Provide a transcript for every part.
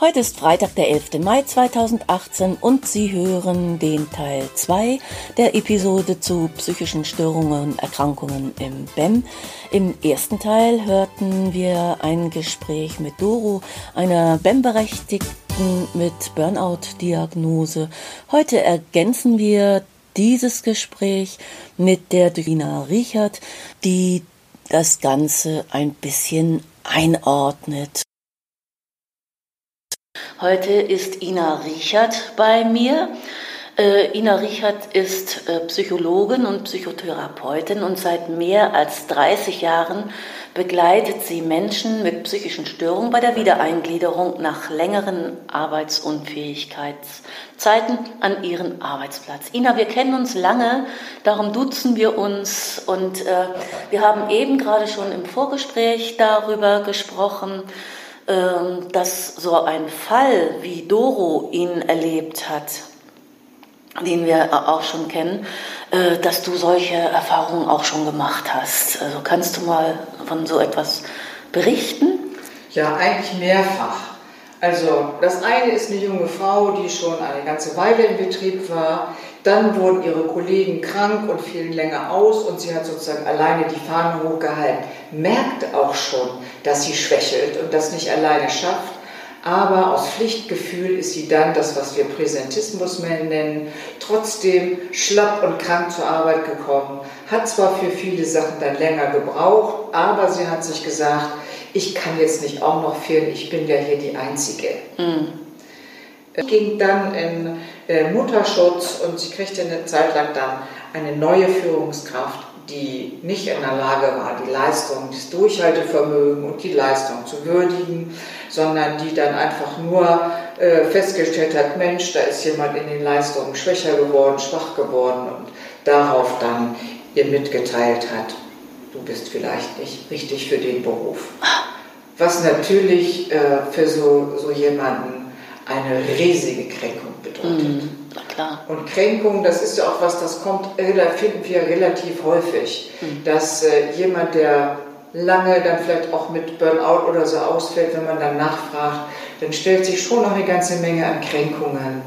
Heute ist Freitag, der 11. Mai 2018 und Sie hören den Teil 2 der Episode zu psychischen Störungen und Erkrankungen im BEM. Im ersten Teil hörten wir ein Gespräch mit Doro, einer BEM-Berechtigten mit Burnout-Diagnose. Heute ergänzen wir dieses Gespräch mit der Dina Richard, die das Ganze ein bisschen einordnet. Heute ist Ina Richard bei mir. Äh, Ina Richard ist äh, Psychologin und Psychotherapeutin und seit mehr als 30 Jahren begleitet sie Menschen mit psychischen Störungen bei der Wiedereingliederung nach längeren Arbeitsunfähigkeitszeiten an ihren Arbeitsplatz. Ina, wir kennen uns lange, darum duzen wir uns und äh, wir haben eben gerade schon im Vorgespräch darüber gesprochen, dass so ein Fall, wie Doro ihn erlebt hat, den wir auch schon kennen, äh, dass du solche Erfahrungen auch schon gemacht hast. Also kannst du mal von so etwas berichten? Ja, eigentlich mehrfach. Also das eine ist eine junge Frau, die schon eine ganze Weile im Betrieb war. Dann wurden ihre Kollegen krank und fielen länger aus und sie hat sozusagen alleine die Fahne hochgehalten. Merkt auch schon, dass sie schwächelt und das nicht alleine schafft. Aber aus Pflichtgefühl ist sie dann das, was wir Präsentismus nennen, trotzdem schlapp und krank zur Arbeit gekommen, hat zwar für viele Sachen dann länger gebraucht, aber sie hat sich gesagt, ich kann jetzt nicht auch noch fehlen, ich bin ja hier die Einzige. Mhm. Ging dann in äh, Mutterschutz und sie kriegte eine Zeit lang dann eine neue Führungskraft, die nicht in der Lage war, die Leistung, das Durchhaltevermögen und die Leistung zu würdigen, sondern die dann einfach nur äh, festgestellt hat, Mensch, da ist jemand in den Leistungen schwächer geworden, schwach geworden und darauf dann ihr mitgeteilt hat, du bist vielleicht nicht richtig für den Beruf. Was natürlich äh, für so, so jemanden eine riesige Kränkung bedeutet. Mhm, klar. Und Kränkung, das ist ja auch was, das kommt, da finden wir relativ häufig, mhm. dass äh, jemand, der lange dann vielleicht auch mit Burnout oder so ausfällt, wenn man dann nachfragt, dann stellt sich schon noch eine ganze Menge an Kränkungen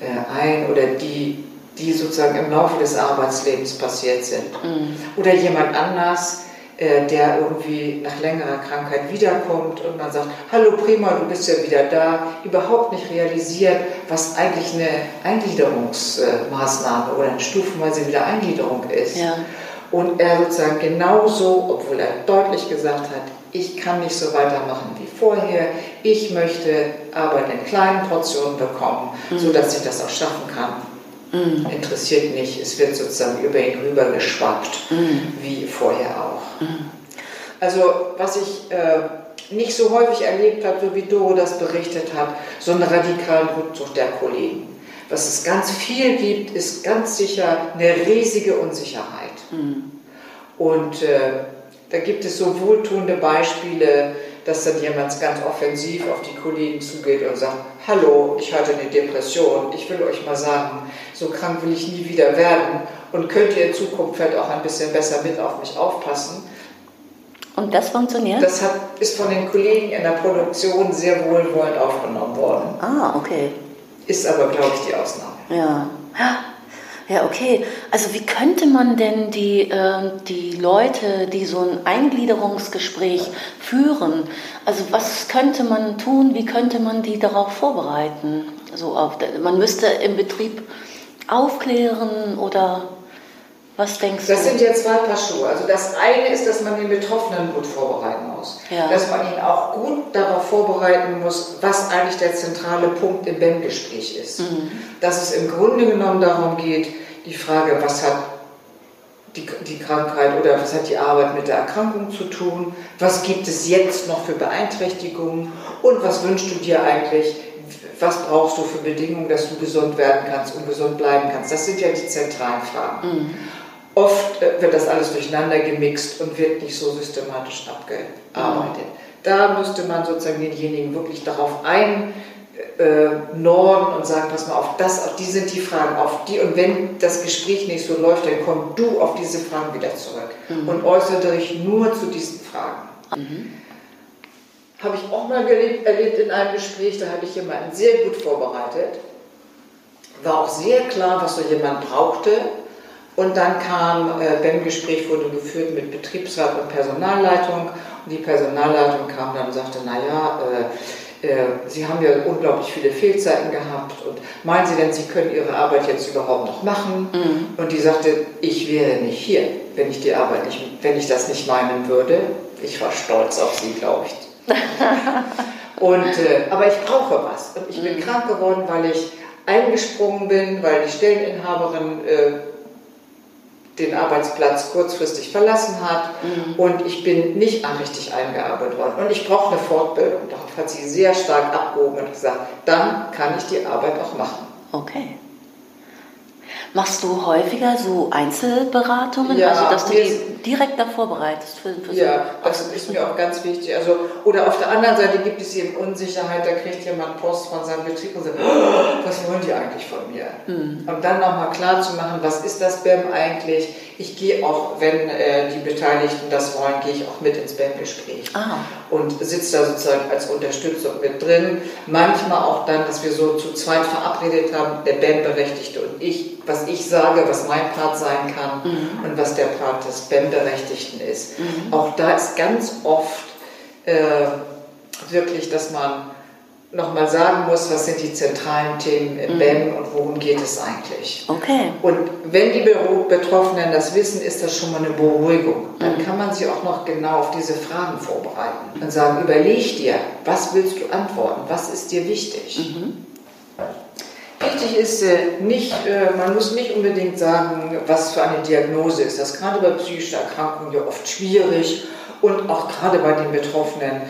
äh, ein oder die die sozusagen im Laufe des Arbeitslebens passiert sind. Mhm. Oder jemand anders, der irgendwie nach längerer Krankheit wiederkommt und man sagt, hallo prima, du bist ja wieder da, überhaupt nicht realisiert, was eigentlich eine Eingliederungsmaßnahme oder eine stufenweise Wiedereingliederung ist. Ja. Und er sozusagen genauso, obwohl er deutlich gesagt hat, ich kann nicht so weitermachen wie vorher, ich möchte Arbeit in kleinen Portionen bekommen, mhm. sodass ich das auch schaffen kann Mhm. Interessiert nicht, es wird sozusagen über ihn rüber geschwappt, mhm. wie vorher auch. Also was ich äh, nicht so häufig erlebt habe, so wie Doro das berichtet hat, so einen radikalen Rückzug der Kollegen. Was es ganz viel gibt, ist ganz sicher eine riesige Unsicherheit. Mhm. Und äh, da gibt es so wohltuende Beispiele, dass dann jemand ganz offensiv auf die Kollegen zugeht und sagt, hallo, ich hatte eine Depression, ich will euch mal sagen, so krank will ich nie wieder werden und könnt ihr in Zukunft vielleicht auch ein bisschen besser mit auf mich aufpassen. Und das funktioniert? Das hat, ist von den Kollegen in der Produktion sehr wohlwollend aufgenommen worden. Ah, okay. Ist aber, glaube ich, die Ausnahme. Ja. Ja, okay. Also wie könnte man denn die, äh, die Leute, die so ein Eingliederungsgespräch führen, also was könnte man tun, wie könnte man die darauf vorbereiten? Also auf, man müsste im Betrieb aufklären oder was denkst das du? Das sind ja zwei Paar Schuhe. Also das eine ist, dass man den Betroffenen gut vorbereiten muss. Ja. Dass man ihn auch gut darauf vorbereiten muss, was eigentlich der zentrale Punkt im BEM-Gespräch ist. Mhm. Dass es im Grunde genommen darum geht, die Frage, was hat die, die Krankheit oder was hat die Arbeit mit der Erkrankung zu tun, was gibt es jetzt noch für Beeinträchtigungen und was wünschst du dir eigentlich, was brauchst du für Bedingungen, dass du gesund werden kannst und gesund bleiben kannst. Das sind ja die zentralen Fragen. Mhm. Oft äh, wird das alles durcheinander gemixt und wird nicht so systematisch abgearbeitet. Da müsste man sozusagen denjenigen wirklich darauf ein äh, Norden und sagen, pass mal auf, das, auf die sind die Fragen, auf die und wenn das Gespräch nicht so läuft, dann komm du auf diese Fragen wieder zurück mhm. und äußere dich nur zu diesen Fragen. Mhm. habe ich auch mal erlebt, erlebt in einem Gespräch, da habe ich jemanden sehr gut vorbereitet. War auch sehr klar, was so jemand brauchte. Und dann kam, äh, beim Gespräch wurde geführt mit Betriebsrat und Personalleitung. Und die Personalleitung kam dann und sagte, naja, äh, äh, Sie haben ja unglaublich viele Fehlzeiten gehabt. Und meinen Sie denn, Sie können Ihre Arbeit jetzt überhaupt noch machen? Mhm. Und die sagte, ich wäre nicht hier, wenn ich die Arbeit nicht, wenn ich das nicht meinen würde. Ich war stolz auf Sie, glaube ich. und, äh, aber ich brauche was. Und ich bin mhm. krank geworden, weil ich eingesprungen bin, weil die Stelleninhaberin äh, den Arbeitsplatz kurzfristig verlassen hat mhm. und ich bin nicht richtig eingearbeitet worden. Und ich brauche eine Fortbildung. Darauf hat sie sehr stark abgehoben und gesagt, dann kann ich die Arbeit auch machen. Okay. Machst du häufiger so Einzelberatungen, ja, also dass du die direkt davor bereitest? Für, für ja, so das ist mir auch ganz wichtig. Also, oder auf der anderen Seite gibt es eben Unsicherheit, da kriegt jemand Post von seinem Betrieb und sagt, oh, was wollen die eigentlich von mir? Mhm. Und dann nochmal klar zu machen, was ist das BEM eigentlich? Ich gehe auch, wenn äh, die Beteiligten das wollen, gehe ich auch mit ins BEM-Gespräch und sitze da sozusagen als Unterstützung mit drin. Manchmal auch dann, dass wir so zu zweit verabredet haben, der BEM-Berechtigte und ich, was ich sage, was mein Part sein kann mhm. und was der Part des BEM-Berechtigten ist. Mhm. Auch da ist ganz oft äh, wirklich, dass man nochmal sagen muss, was sind die zentralen Themen im mhm. BEM und worum geht es eigentlich. Okay. Und wenn die Betroffenen das wissen, ist das schon mal eine Beruhigung. Dann mhm. kann man sie auch noch genau auf diese Fragen vorbereiten und sagen, überleg dir, was willst du antworten, was ist dir wichtig. Mhm. Wichtig ist äh, nicht, äh, man muss nicht unbedingt sagen, was für eine Diagnose ist. Das ist gerade bei psychischen Erkrankungen ja oft schwierig und auch gerade bei den Betroffenen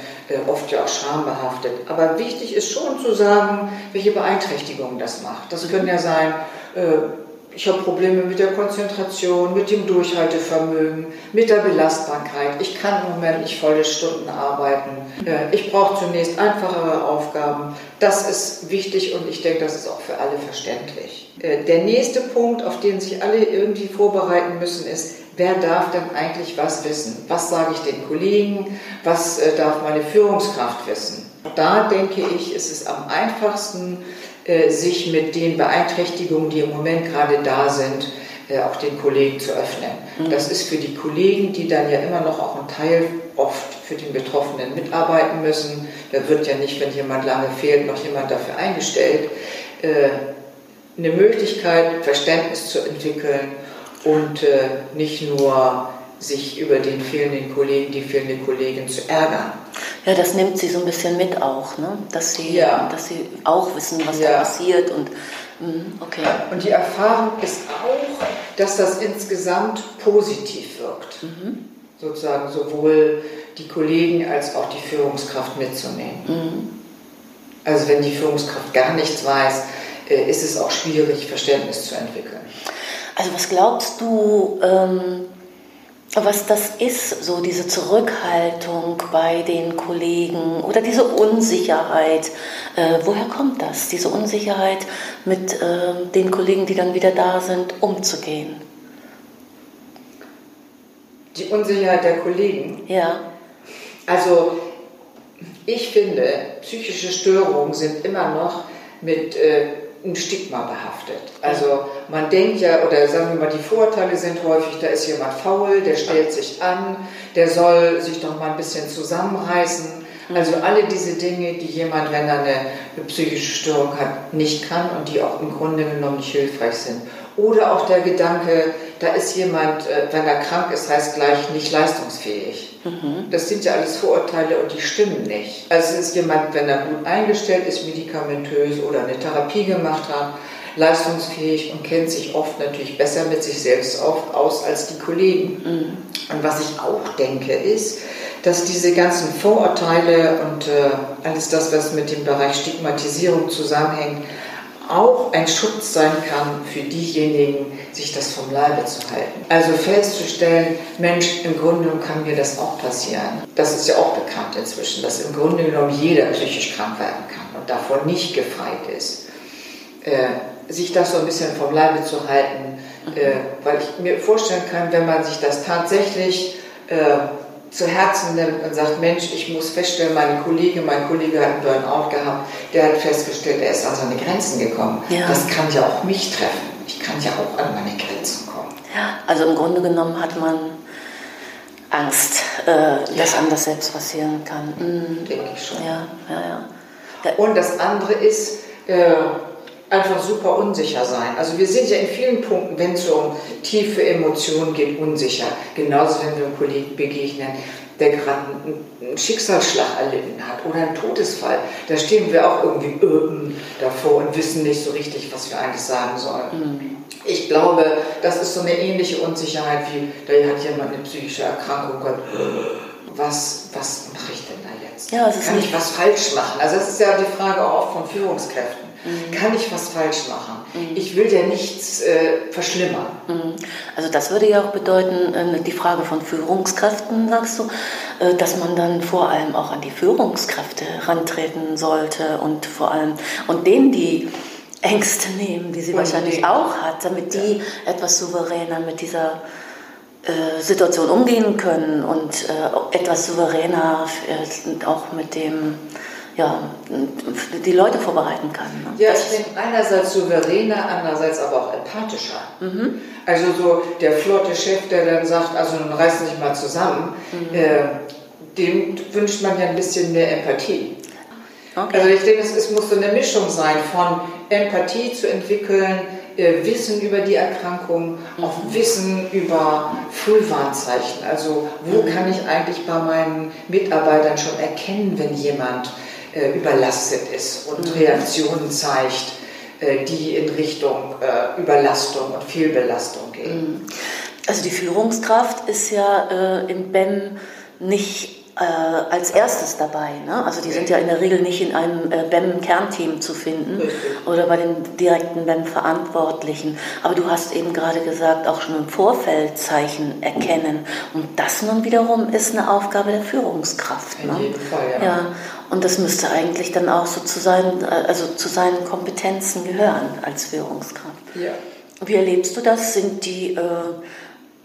oft ja auch schambehaftet. Aber wichtig ist schon zu sagen, welche Beeinträchtigungen das macht. Das können ja sein, ich habe Probleme mit der Konzentration, mit dem Durchhaltevermögen, mit der Belastbarkeit. Ich kann im Moment nicht volle Stunden arbeiten. Ich brauche zunächst einfachere Aufgaben. Das ist wichtig und ich denke, das ist auch für alle verständlich. Äh, der nächste Punkt, auf den sich alle irgendwie vorbereiten müssen, ist, wer darf denn eigentlich was wissen? Was sage ich den Kollegen? Was äh, darf meine Führungskraft wissen? Da denke ich, ist es am einfachsten, äh, sich mit den Beeinträchtigungen, die im Moment gerade da sind, äh, auch den Kollegen zu öffnen. Mhm. Das ist für die Kollegen, die dann ja immer noch auch ein Teil oft für den Betroffenen mitarbeiten müssen. Da wird ja nicht, wenn jemand lange fehlt, noch jemand dafür eingestellt. Eine Möglichkeit, Verständnis zu entwickeln und nicht nur sich über den fehlenden Kollegen, die fehlende Kollegin zu ärgern. Ja, das nimmt sie so ein bisschen mit auch, ne? dass, sie, ja. dass sie auch wissen, was ja. da passiert. Und, mm, okay. und die Erfahrung ist auch, dass das insgesamt positiv wirkt. Mhm. Sozusagen sowohl die Kollegen als auch die Führungskraft mitzunehmen. Mhm. Also wenn die Führungskraft gar nichts weiß, äh, ist es auch schwierig, Verständnis zu entwickeln. Also was glaubst du, ähm, was das ist, so diese Zurückhaltung bei den Kollegen oder diese Unsicherheit. Äh, woher kommt das, diese Unsicherheit mit äh, den Kollegen, die dann wieder da sind, umzugehen? Die Unsicherheit der Kollegen? Ja. Also ich finde, psychische Störungen sind immer noch mit äh, ein Stigma behaftet. Also man denkt ja, oder sagen wir mal, die Vorurteile sind häufig, da ist jemand faul, der stellt sich an, der soll sich doch mal ein bisschen zusammenreißen. Also alle diese Dinge, die jemand, wenn er eine, eine psychische Störung hat, nicht kann und die auch im Grunde genommen nicht hilfreich sind. Oder auch der Gedanke, da ist jemand, äh, wenn er krank ist, heißt gleich nicht leistungsfähig. Mhm. Das sind ja alles Vorurteile und die stimmen nicht. Also es ist jemand, wenn er gut eingestellt ist, medikamentös oder eine Therapie gemacht hat, leistungsfähig und kennt sich oft natürlich besser mit sich selbst aus als die Kollegen. Mhm. Und was ich auch denke, ist, dass diese ganzen Vorurteile und äh, alles das, was mit dem Bereich Stigmatisierung zusammenhängt, auch ein Schutz sein kann für diejenigen, sich das vom Leibe zu halten. Also festzustellen, Mensch, im Grunde genommen kann mir das auch passieren. Das ist ja auch bekannt inzwischen, dass im Grunde genommen jeder psychisch krank werden kann und davon nicht gefreit ist. Äh, sich das so ein bisschen vom Leibe zu halten, äh, weil ich mir vorstellen kann, wenn man sich das tatsächlich äh, zu Herzen nimmt und sagt, Mensch, ich muss feststellen, meine Kollege, mein Kollege hat einen Burnout gehabt, der hat festgestellt, er ist an seine Grenzen gekommen. Ja. Das kann ja auch mich treffen. Ich kann ja auch an meine Grenzen kommen. Ja, also im Grunde genommen hat man Angst, äh, dass einem das selbst passieren kann. Mhm. Denke ich schon. Ja, ja, ja. Und das andere ist, äh, einfach super unsicher sein. Also wir sind ja in vielen Punkten, wenn es um tiefe Emotionen geht, unsicher. Genauso, wenn wir einem Kollegen begegnen, der gerade einen Schicksalsschlag erlitten hat oder einen Todesfall. Da stehen wir auch irgendwie davor und wissen nicht so richtig, was wir eigentlich sagen sollen. Mhm. Ich glaube, das ist so eine ähnliche Unsicherheit wie, da hat jemand eine psychische Erkrankung und was, was mache ich denn da jetzt? Ja, Kann ich was falsch machen? Also das ist ja die Frage auch von Führungskräften. Mhm. Kann ich was falsch machen? Mhm. Ich will ja nichts äh, verschlimmern. Mhm. Also das würde ja auch bedeuten, äh, die Frage von Führungskräften, sagst du, äh, dass man dann vor allem auch an die Führungskräfte rantreten sollte und vor allem und denen die Ängste nehmen, die sie und wahrscheinlich die. auch hat, damit die ja. etwas souveräner mit dieser äh, Situation umgehen können und äh, etwas souveräner äh, auch mit dem ja, die Leute vorbereiten kann. Ne? Ja, ich denke einerseits souveräner, andererseits aber auch empathischer. Mhm. Also so der flotte Chef, der dann sagt, also nun reißen sich mal zusammen, mhm. äh, dem wünscht man ja ein bisschen mehr Empathie. Okay. Also ich denke, es, es muss so eine Mischung sein von Empathie zu entwickeln, äh, Wissen über die Erkrankung, mhm. auch Wissen über Frühwarnzeichen. Also wo mhm. kann ich eigentlich bei meinen Mitarbeitern schon erkennen, wenn jemand überlastet ist und mhm. Reaktionen zeigt, äh, die in Richtung äh, Überlastung und Fehlbelastung gehen. Mhm. Also die Führungskraft ist ja äh, im BEM nicht äh, als erstes dabei. Ne? Also die sind ja in der Regel nicht in einem äh, BEM-Kernteam zu finden oder bei den direkten BEM-Verantwortlichen. Aber du hast eben gerade gesagt, auch schon im Vorfeld Zeichen erkennen. Und das nun wiederum ist eine Aufgabe der Führungskraft. In ne? jedem Fall, ja. ja. Und das müsste eigentlich dann auch so zu seinen, also zu seinen Kompetenzen gehören als Führungskraft. Ja. Wie erlebst du das? Sind die... Äh,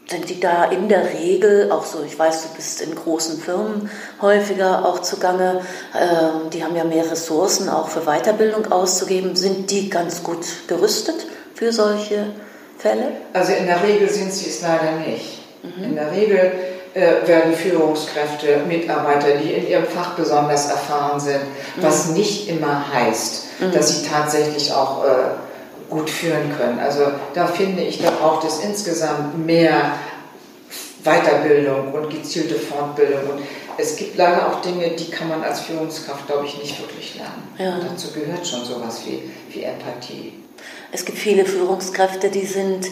sind die da in der Regel auch so, ich weiß, du bist in großen Firmen häufiger auch zugange, ähm, die haben ja mehr Ressourcen auch für Weiterbildung auszugeben. Sind die ganz gut gerüstet für solche Fälle? Also in der Regel sind sie es leider nicht. Mhm. In der Regel äh, werden Führungskräfte, Mitarbeiter, die in ihrem Fach besonders erfahren sind, mhm. was nicht immer heißt, mhm. dass sie tatsächlich auch äh, gut führen können. Also da finde ich, da braucht es insgesamt mehr Weiterbildung und gezielte Fortbildung. Und es gibt leider auch Dinge, die kann man als Führungskraft, glaube ich, nicht wirklich lernen. Ja. Dazu gehört schon sowas wie, wie Empathie. Es gibt viele Führungskräfte, die sind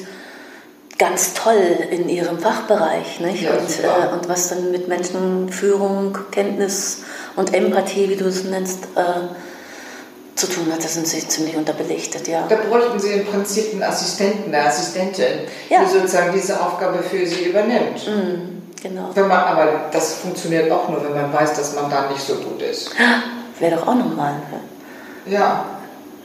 ganz toll in ihrem Fachbereich. Nicht? Ja, und, äh, und was dann mit Menschenführung, Kenntnis und Empathie, wie du es nennst, äh, zu tun hat, da sind sie ziemlich unterbelichtet, ja. Da bräuchten sie im Prinzip einen Assistenten, eine Assistentin, ja. die sozusagen diese Aufgabe für sie übernimmt. Mhm, genau. Wenn man, aber das funktioniert auch nur, wenn man weiß, dass man da nicht so gut ist. Wäre doch auch nochmal ja.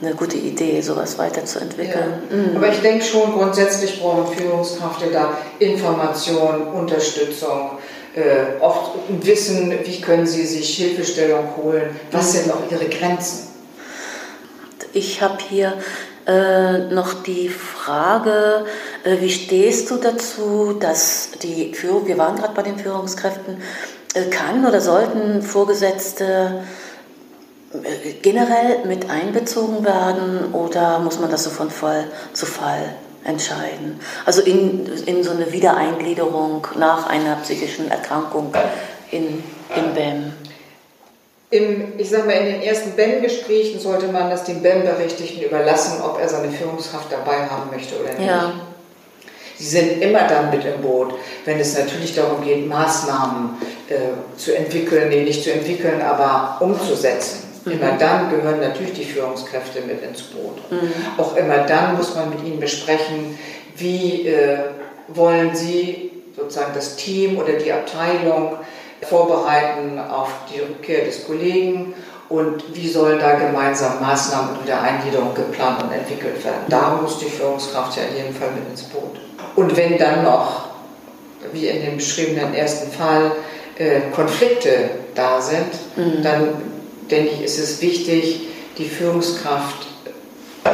Eine gute Idee, sowas weiterzuentwickeln. Ja. Mhm. Aber ich denke schon, grundsätzlich brauchen Führungskräfte da Information, Unterstützung, äh, oft Wissen, wie können sie sich Hilfestellung holen, was mhm. sind auch ihre Grenzen. Ich habe hier äh, noch die Frage, äh, wie stehst du dazu, dass die Führung, wir waren gerade bei den Führungskräften, äh, kann oder sollten Vorgesetzte generell mit einbezogen werden oder muss man das so von Fall zu Fall entscheiden? Also in, in so eine Wiedereingliederung nach einer psychischen Erkrankung in, im BEM. Im, ich sage mal, in den ersten BEM-Gesprächen sollte man das dem BEM-Berechtigten überlassen, ob er seine Führungskraft dabei haben möchte oder nicht. Ja. Sie sind immer dann mit im Boot, wenn es natürlich darum geht, Maßnahmen äh, zu entwickeln, nee, nicht zu entwickeln, aber umzusetzen. Mhm. Immer dann gehören natürlich die Führungskräfte mit ins Boot. Mhm. Auch immer dann muss man mit ihnen besprechen, wie äh, wollen sie sozusagen das Team oder die Abteilung vorbereiten auf die Rückkehr des Kollegen und wie sollen da gemeinsam Maßnahmen und Wiedereingliederung geplant und entwickelt werden. Da muss die Führungskraft ja in jedem Fall mit ins Boot. Und wenn dann noch, wie in dem beschriebenen ersten Fall, äh, Konflikte da sind, mhm. dann denke ich, ist es wichtig, die Führungskraft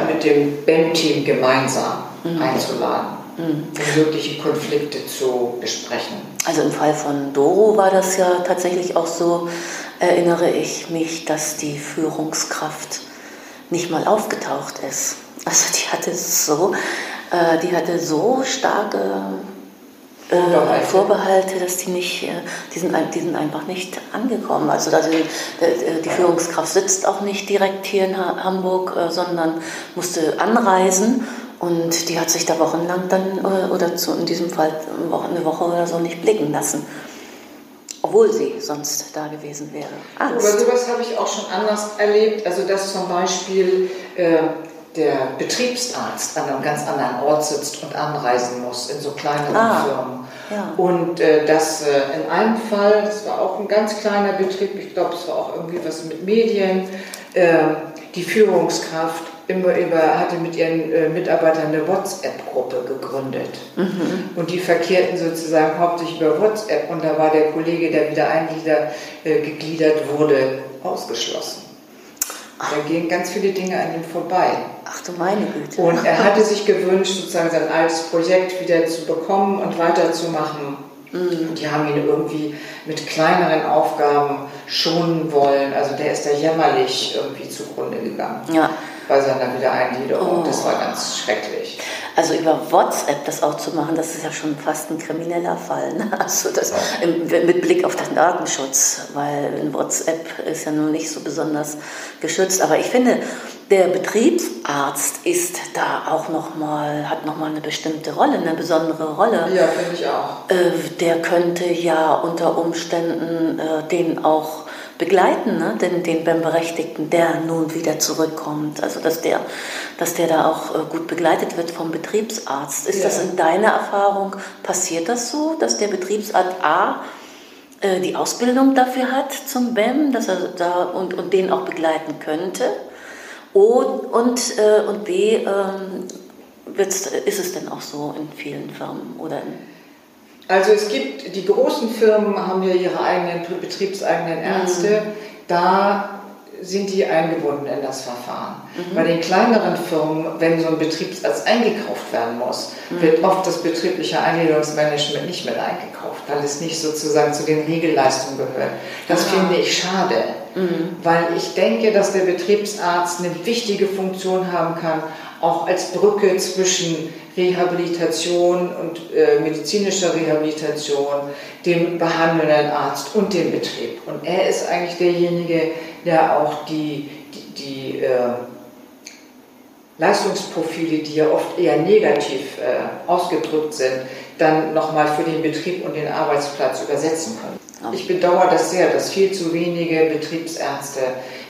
mit dem BEM-Team gemeinsam mhm. einzuladen, mhm. um mögliche Konflikte zu besprechen. Also im Fall von Doro war das ja tatsächlich auch so, erinnere ich mich, dass die Führungskraft nicht mal aufgetaucht ist. Also die hatte so, äh, die hatte so starke Vorbehalte. Vorbehalte, dass die nicht, äh, die sind, die sind einfach nicht angekommen. Also, also die, die, Führungskraft sitzt auch nicht direkt hier in Hamburg, äh, sondern musste anreisen und die hat sich da wochenlang dann, oder zu, in diesem Fall eine Woche oder so nicht blicken lassen. Obwohl sie sonst da gewesen wäre. Angst. Aber sowas habe ich auch schon anders erlebt. Also, dass zum Beispiel äh, der Betriebsarzt an einem ganz anderen Ort sitzt und anreisen muss in so kleineren ah, Firmen. Ja. Und äh, dass äh, in einem Fall, das war auch ein ganz kleiner Betrieb, ich glaube, es war auch irgendwie was mit Medien, äh, die Führungskraft immer über, hatte mit ihren äh, Mitarbeitern eine WhatsApp-Gruppe gegründet. Mhm. Und die verkehrten sozusagen hauptsächlich über WhatsApp und da war der Kollege, der wieder eingliedert, äh, wurde, ausgeschlossen. Da gehen ganz viele Dinge an ihm vorbei. Ach du meine Güte. Und er hatte sich gewünscht, sozusagen sein altes Projekt wieder zu bekommen und weiterzumachen. Mhm. Und die haben ihn irgendwie mit kleineren Aufgaben schonen wollen. Also der ist da jämmerlich irgendwie zugrunde gegangen. Ja. Bei seiner Wiedereingliederung. Oh. Das war ganz schrecklich. Also über WhatsApp das auch zu machen, das ist ja schon fast ein krimineller Fall. Ne? Also das mit Blick auf den Datenschutz, weil in WhatsApp ist ja nun nicht so besonders geschützt. Aber ich finde, der Betriebsarzt ist da auch noch mal, hat nochmal eine bestimmte Rolle, eine besondere Rolle. Ja, finde ich auch. Äh, der könnte ja unter Umständen äh, den auch begleiten, ne? den, den beim Berechtigten, der nun wieder zurückkommt. Also dass der, dass der da auch äh, gut begleitet wird vom Betriebsarzt. Ist ja. das in deiner Erfahrung, passiert das so, dass der Betriebsarzt A äh, die Ausbildung dafür hat zum BEM, dass er da und, und den auch begleiten könnte? Und, und, äh, und B, ähm, ist es denn auch so in vielen Firmen oder in also es gibt, die großen Firmen haben ja ihre eigenen betriebseigenen Ärzte. Mhm. Da sind die eingebunden in das Verfahren. Mhm. Bei den kleineren Firmen, wenn so ein Betriebsarzt eingekauft werden muss, mhm. wird oft das betriebliche Eingliederungsmanagement nicht mit eingekauft, weil es nicht sozusagen zu den Regelleistungen gehört. Das ah. finde ich schade, mhm. weil ich denke, dass der Betriebsarzt eine wichtige Funktion haben kann, auch als Brücke zwischen Rehabilitation und äh, medizinischer Rehabilitation, dem behandelnden Arzt und dem Betrieb. Und er ist eigentlich derjenige, der auch die, die, die äh, Leistungsprofile, die ja oft eher negativ äh, ausgedrückt sind, dann nochmal für den Betrieb und den Arbeitsplatz übersetzen kann. Ich bedauere das sehr, dass viel zu wenige Betriebsärzte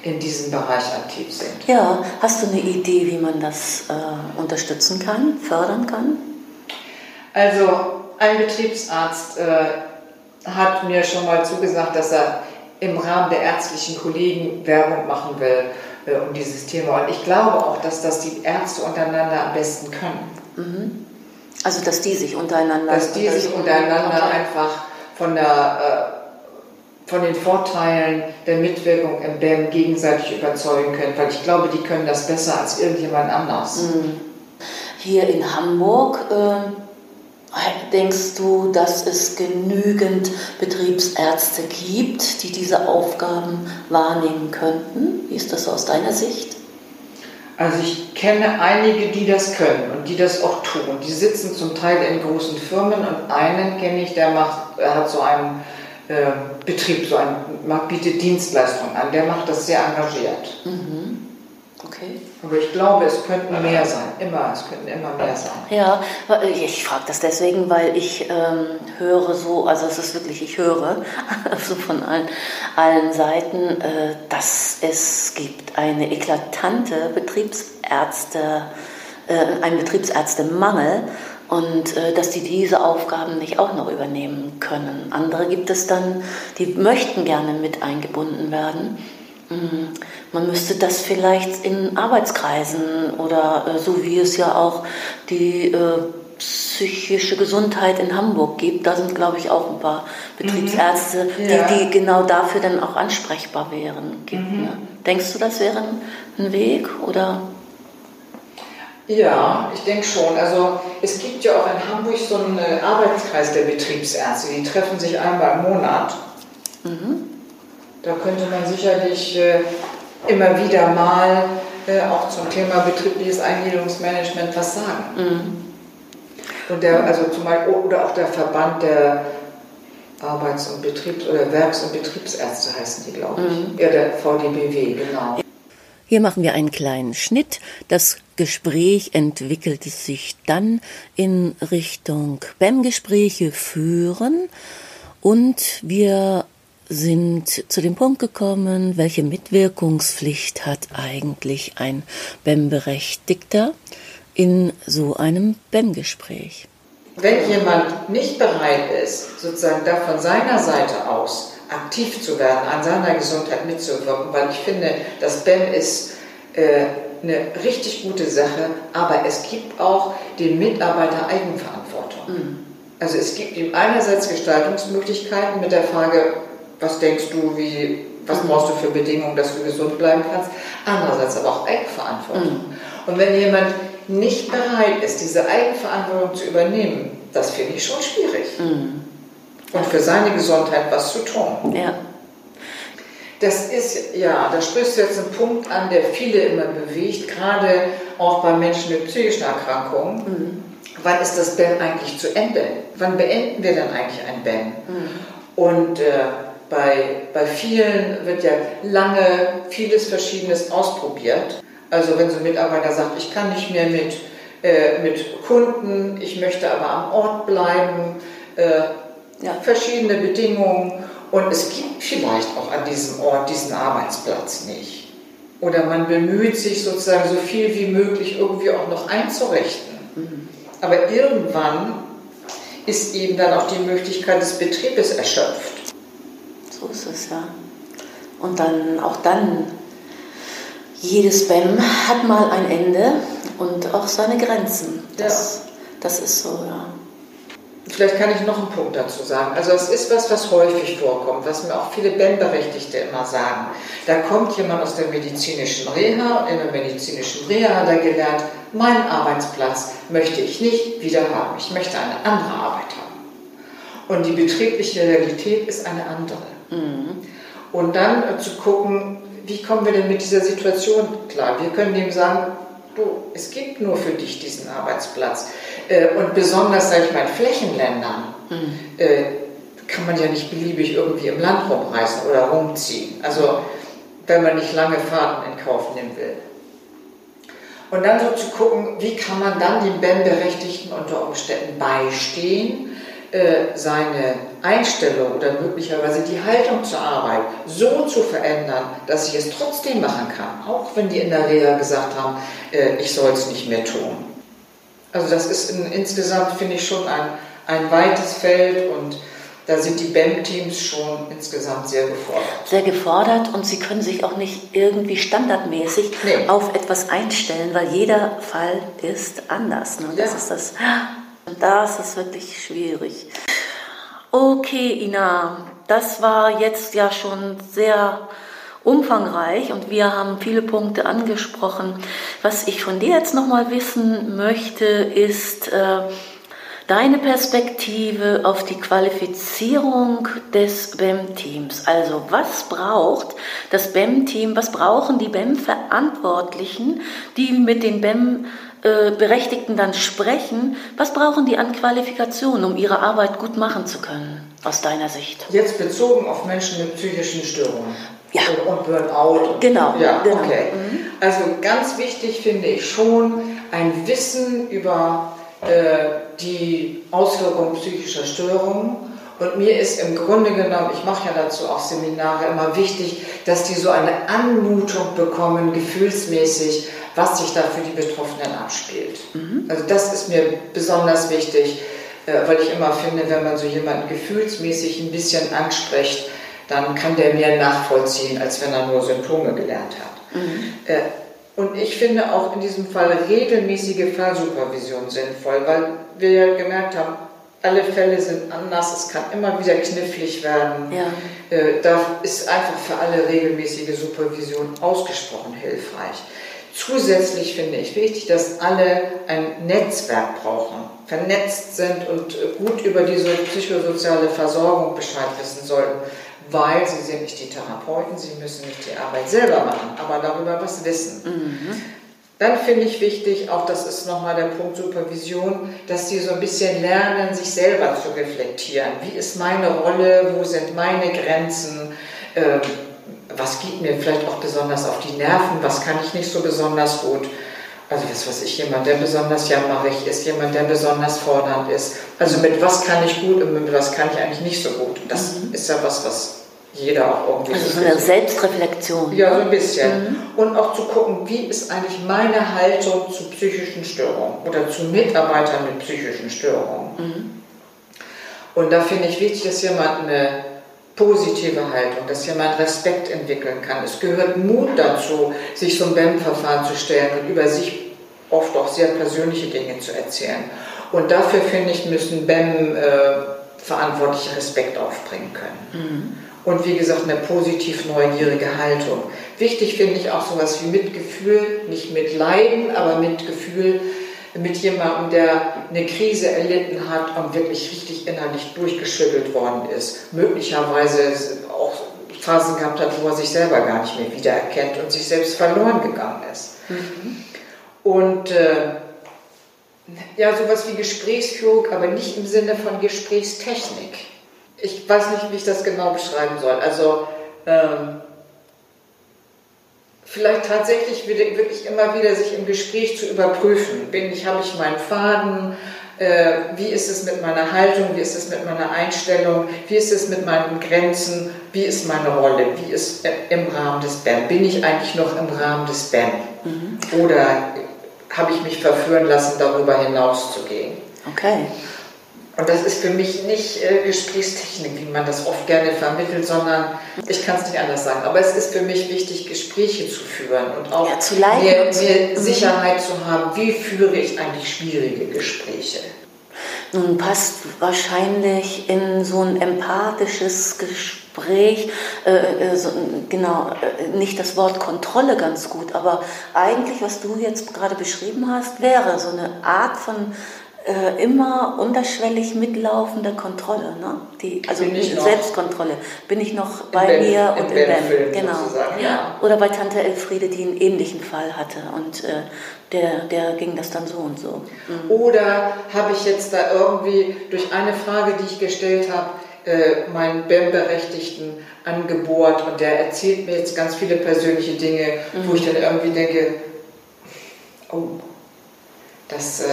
in diesem Bereich aktiv sind. Ja, hast du eine Idee, wie man das äh, unterstützen kann, fördern kann? Also ein Betriebsarzt äh, hat mir schon mal zugesagt, dass er im Rahmen der ärztlichen Kollegen Werbung machen will äh, um dieses Thema. Und ich glaube auch, dass das die Ärzte untereinander am besten können. Mhm. Also dass die sich untereinander... Dass die sich untereinander einfach von der äh, von den Vorteilen der Mitwirkung im BEM gegenseitig überzeugen können, weil ich glaube, die können das besser als irgendjemand anders. Mhm. Hier in Hamburg äh, denkst du, dass es genügend Betriebsärzte gibt, die diese Aufgaben wahrnehmen könnten? Wie ist das aus deiner Sicht? Also ich kenne einige, die das können und die das auch tun. Die sitzen zum Teil in großen Firmen und einen kenne ich, der macht, er hat so einen äh, Betrieb, so ein, bietet Dienstleistungen an, der macht das sehr engagiert. Mhm. Okay. Aber ich glaube, es könnten mehr sein, immer, es könnten immer mehr sein. Ja, ich frage das deswegen, weil ich ähm, höre so, also es ist wirklich, ich höre so von allen, allen Seiten, äh, dass es gibt eine eklatante Betriebsärzte, äh, einen Betriebsärztemangel und äh, dass die diese Aufgaben nicht auch noch übernehmen können. Andere gibt es dann, die möchten gerne mit eingebunden werden. Mhm. Man müsste das vielleicht in Arbeitskreisen oder äh, so wie es ja auch die äh, psychische Gesundheit in Hamburg gibt. Da sind, glaube ich, auch ein paar Betriebsärzte, mhm. ja. die, die, genau dafür dann auch ansprechbar wären. Gibt, mhm. ne? Denkst du, das wäre ein Weg oder? Ja, ich denke schon. Also es gibt ja auch in Hamburg so einen Arbeitskreis der Betriebsärzte. Die treffen sich einmal im Monat. Mhm. Da könnte man sicherlich äh, immer wieder mal äh, auch zum Thema betriebliches Eingliederungsmanagement was sagen. Mhm. Und der, also zum Beispiel, oder auch der Verband der Arbeits- und Betriebs- oder Werks- und Betriebsärzte heißen die, glaube ich. Mhm. Ja, der VDBW, genau. Hier machen wir einen kleinen Schnitt. Das Gespräch entwickelte sich dann in Richtung BEM-Gespräche führen und wir sind zu dem Punkt gekommen, welche Mitwirkungspflicht hat eigentlich ein BEM-Berechtigter in so einem BEM-Gespräch. Wenn jemand nicht bereit ist, sozusagen da von seiner Seite aus aktiv zu werden, an seiner Gesundheit mitzuwirken, weil ich finde, das BEM ist äh, eine richtig gute Sache, aber es gibt auch den Mitarbeiter Eigenverantwortung. Mhm. Also es gibt ihm einerseits Gestaltungsmöglichkeiten mit der Frage, was denkst du, wie, was mhm. brauchst du für Bedingungen, dass du gesund bleiben kannst, andererseits aber auch Eigenverantwortung. Mhm. Und wenn jemand nicht bereit ist, diese Eigenverantwortung zu übernehmen, das finde ich schon schwierig. Mhm. Und für seine Gesundheit was zu tun. Ja. Das ist, ja, da sprichst du jetzt einen Punkt an, der viele immer bewegt, gerade auch bei Menschen mit psychischen Erkrankungen. Mhm. Wann ist das Ben eigentlich zu Ende? Wann beenden wir dann eigentlich ein Ben? Mhm. Und äh, bei, bei vielen wird ja lange vieles Verschiedenes ausprobiert. Also wenn so ein Mitarbeiter sagt, ich kann nicht mehr mit, äh, mit Kunden, ich möchte aber am Ort bleiben, äh, ja. verschiedene Bedingungen und es gibt vielleicht auch an diesem Ort diesen Arbeitsplatz nicht. Oder man bemüht sich sozusagen so viel wie möglich irgendwie auch noch einzurichten. Mhm. Aber irgendwann ist eben dann auch die Möglichkeit des Betriebes erschöpft. So ist es ja. Und dann auch dann, jedes BEM hat mal ein Ende und auch seine Grenzen. Das, ja. das ist so, ja. Vielleicht kann ich noch einen Punkt dazu sagen. Also es ist was, was häufig vorkommt, was mir auch viele BEM-Berechtigte immer sagen. Da kommt jemand aus der medizinischen Reha und in der medizinischen Reha hat er gelernt, meinen Arbeitsplatz möchte ich nicht wieder haben. Ich möchte eine andere Arbeit haben. Und die betriebliche Realität ist eine andere. Mhm. Und dann zu gucken, wie kommen wir denn mit dieser Situation klar? Wir können dem sagen, du, es gibt nur für dich diesen Arbeitsplatz. Äh, und besonders, sage ich mal, in Flächenländern mhm. äh, kann man ja nicht beliebig irgendwie im Land rumreisen oder rumziehen. Also wenn man nicht lange Fahrten in Kauf nehmen will. Und dann so zu gucken, wie kann man dann den BEM-Berechtigten unter Umständen beistehen, äh, seine Einstellung oder möglicherweise die Haltung zur Arbeit so zu verändern, dass ich es trotzdem machen kann, auch wenn die in der Reha gesagt haben, äh, ich soll es nicht mehr tun. Also das ist in, insgesamt, finde ich, schon ein, ein weites Feld und da sind die BEM-Teams schon insgesamt sehr gefordert. Sehr gefordert und sie können sich auch nicht irgendwie standardmäßig nee. auf etwas einstellen, weil jeder Fall ist anders. Ne? Das ja. ist das das ist wirklich schwierig. Okay, Ina, das war jetzt ja schon sehr umfangreich und wir haben viele Punkte angesprochen. Was ich von dir jetzt nochmal wissen möchte, ist äh, deine Perspektive auf die Qualifizierung des BEM-Teams. Also was braucht das BEM-Team, was brauchen die BEM-Verantwortlichen, die mit den BEM äh, Berechtigten dann sprechen, was brauchen die an Qualifikation, um ihre Arbeit gut machen zu können, aus deiner Sicht? Jetzt bezogen auf Menschen mit psychischen Störungen. Ja. Und Burnout. Genau. Ja, genau. okay. Mhm. Also ganz wichtig finde ich schon ein Wissen über äh, die Auswirkungen psychischer Störungen. Und mir ist im Grunde genommen, ich mache ja dazu auch Seminare, immer wichtig, dass die so eine Anmutung bekommen, gefühlsmäßig, was sich da für die Betroffenen abspielt. Mhm. Also das ist mir besonders wichtig, äh, weil ich immer finde, wenn man so jemanden gefühlsmäßig ein bisschen anspricht, dann kann der mehr nachvollziehen, als wenn er nur Symptome gelernt hat. Mhm. Äh, und ich finde auch in diesem Fall regelmäßige Fallsupervision sinnvoll, weil wir gemerkt haben, alle Fälle sind anders, es kann immer wieder knifflig werden. Ja. Äh, da ist einfach für alle regelmäßige Supervision ausgesprochen hilfreich. Zusätzlich finde ich wichtig, dass alle ein Netzwerk brauchen, vernetzt sind und gut über diese psychosoziale Versorgung Bescheid wissen sollten, weil sie sind nicht die Therapeuten, sie müssen nicht die Arbeit selber machen, aber darüber was wissen. Mhm. Dann finde ich wichtig, auch das ist nochmal der Punkt Supervision, dass sie so ein bisschen lernen, sich selber zu reflektieren. Wie ist meine Rolle? Wo sind meine Grenzen? Ähm, was geht mir vielleicht auch besonders auf die Nerven? Was kann ich nicht so besonders gut? Also das was ich, jemand, der besonders jammerig ist, jemand, der besonders fordernd ist. Also mit was kann ich gut und mit was kann ich eigentlich nicht so gut. Das mhm. ist ja was, was jeder auch irgendwie. Also so eine Selbstreflexion. Ja, so ein bisschen. Mhm. Und auch zu gucken, wie ist eigentlich meine Haltung zu psychischen Störungen oder zu Mitarbeitern mit psychischen Störungen. Mhm. Und da finde ich wichtig, dass jemand eine positive Haltung, dass jemand Respekt entwickeln kann. Es gehört Mut dazu, sich so ein BEM-Verfahren zu stellen und über sich oft auch sehr persönliche Dinge zu erzählen. Und dafür, finde ich, müssen BEM äh, Respekt aufbringen können. Mhm und wie gesagt eine positiv neugierige Haltung. Wichtig finde ich auch sowas wie Mitgefühl, nicht mit Leiden, aber Mitgefühl mit jemandem, der eine Krise erlitten hat und wirklich richtig innerlich durchgeschüttelt worden ist. Möglicherweise auch Phasen gehabt hat, wo er sich selber gar nicht mehr wiedererkennt und sich selbst verloren gegangen ist. Mhm. Und äh, ja, sowas wie Gesprächsführung, aber nicht im Sinne von Gesprächstechnik ich weiß nicht, wie ich das genau beschreiben soll. Also ähm, vielleicht tatsächlich wirklich immer wieder sich im Gespräch zu überprüfen. Bin ich, habe ich meinen Faden? Äh, wie ist es mit meiner Haltung? Wie ist es mit meiner Einstellung? Wie ist es mit meinen Grenzen? Wie ist meine Rolle? Wie ist äh, im Rahmen des BAM? Bin ich eigentlich noch im Rahmen des BAM? Mhm. Oder habe ich mich verführen lassen, darüber hinaus zu gehen? Okay. Und das ist für mich nicht äh, Gesprächstechnik, wie man das oft gerne vermittelt, sondern ich kann es nicht anders sagen. Aber es ist für mich wichtig, Gespräche zu führen und auch ja, mir, mir Sicherheit zu haben, wie führe ich eigentlich schwierige Gespräche. Nun passt wahrscheinlich in so ein empathisches Gespräch, äh, äh, so, genau, äh, nicht das Wort Kontrolle ganz gut, aber eigentlich, was du jetzt gerade beschrieben hast, wäre so eine Art von äh, immer unterschwellig mitlaufende Kontrolle, ne? Die, also Selbstkontrolle. Bin ich noch bei ben, mir und im Ben? Genau. Ja. Oder bei Tante Elfriede, die einen ähnlichen Fall hatte und äh, der, der ging das dann so und so. Mhm. Oder habe ich jetzt da irgendwie durch eine Frage, die ich gestellt habe, äh, meinen BEM-Berechtigten angebohrt und der erzählt mir jetzt ganz viele persönliche Dinge, mhm. wo ich dann irgendwie denke, oh, das äh,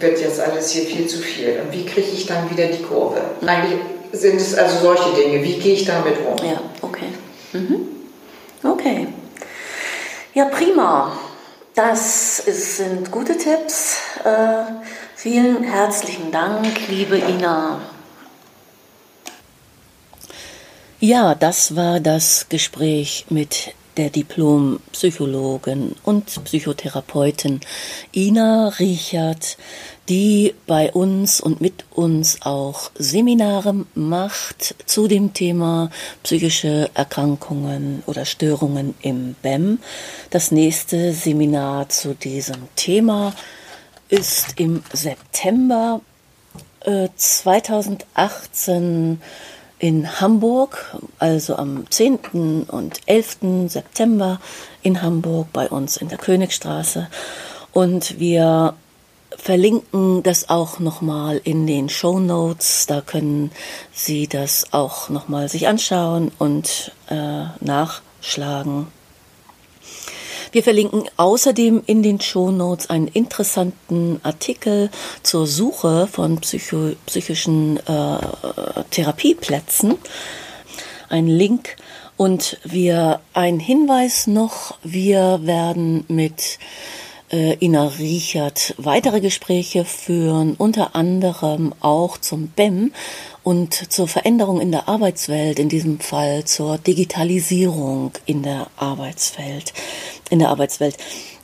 wird jetzt alles hier viel zu viel. Und wie kriege ich dann wieder die Kurve? Eigentlich sind es also solche Dinge. Wie gehe ich damit um? Ja, okay. Mhm. Okay. Ja, prima. Das ist, sind gute Tipps. Äh, vielen herzlichen Dank, liebe Ina. Ja, das war das Gespräch mit der Diplompsychologin und Psychotherapeutin Ina Riechert, die bei uns und mit uns auch Seminare macht zu dem Thema psychische Erkrankungen oder Störungen im BEM. Das nächste Seminar zu diesem Thema ist im September äh, 2018 in Hamburg, also am 10. und 11. September in Hamburg bei uns in der Königstraße. Und wir verlinken das auch nochmal in den Show Notes. Da können Sie das auch nochmal sich anschauen und äh, nachschlagen. Wir verlinken außerdem in den Shownotes einen interessanten Artikel zur Suche von psycho psychischen äh, Therapieplätzen. Ein Link und wir ein Hinweis noch, wir werden mit äh, Ina Riechert weitere Gespräche führen, unter anderem auch zum BEM und zur Veränderung in der Arbeitswelt, in diesem Fall zur Digitalisierung in der Arbeitswelt, in der Arbeitswelt.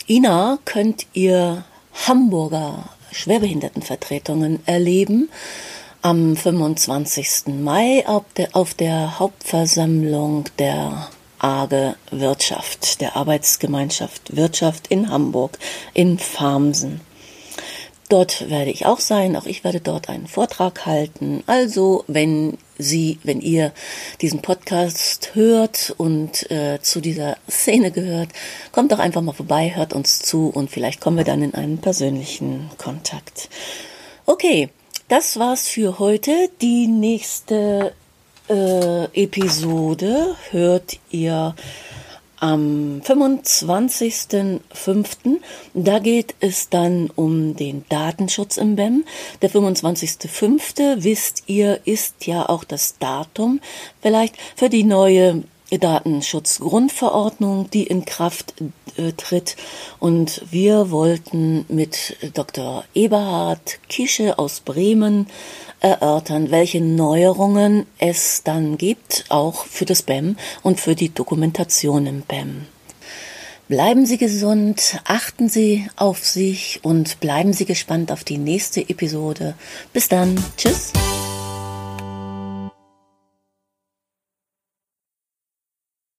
Ina könnt ihr Hamburger Schwerbehindertenvertretungen erleben. Am 25. Mai auf der, auf der Hauptversammlung der AGE Wirtschaft, der Arbeitsgemeinschaft Wirtschaft in Hamburg, in Farmsen. Dort werde ich auch sein, auch ich werde dort einen Vortrag halten. Also, wenn Sie, wenn ihr diesen Podcast hört und äh, zu dieser Szene gehört, kommt doch einfach mal vorbei, hört uns zu und vielleicht kommen wir dann in einen persönlichen Kontakt. Okay, das war's für heute. Die nächste äh, Episode hört ihr am 25.05. Da geht es dann um den Datenschutz im BEM. Der 25.05. wisst ihr, ist ja auch das Datum vielleicht für die neue Datenschutzgrundverordnung, die in Kraft äh, tritt. Und wir wollten mit Dr. Eberhard Kische aus Bremen erörtern, welche Neuerungen es dann gibt, auch für das BEM und für die Dokumentation im BEM. Bleiben Sie gesund, achten Sie auf sich und bleiben Sie gespannt auf die nächste Episode. Bis dann. Tschüss.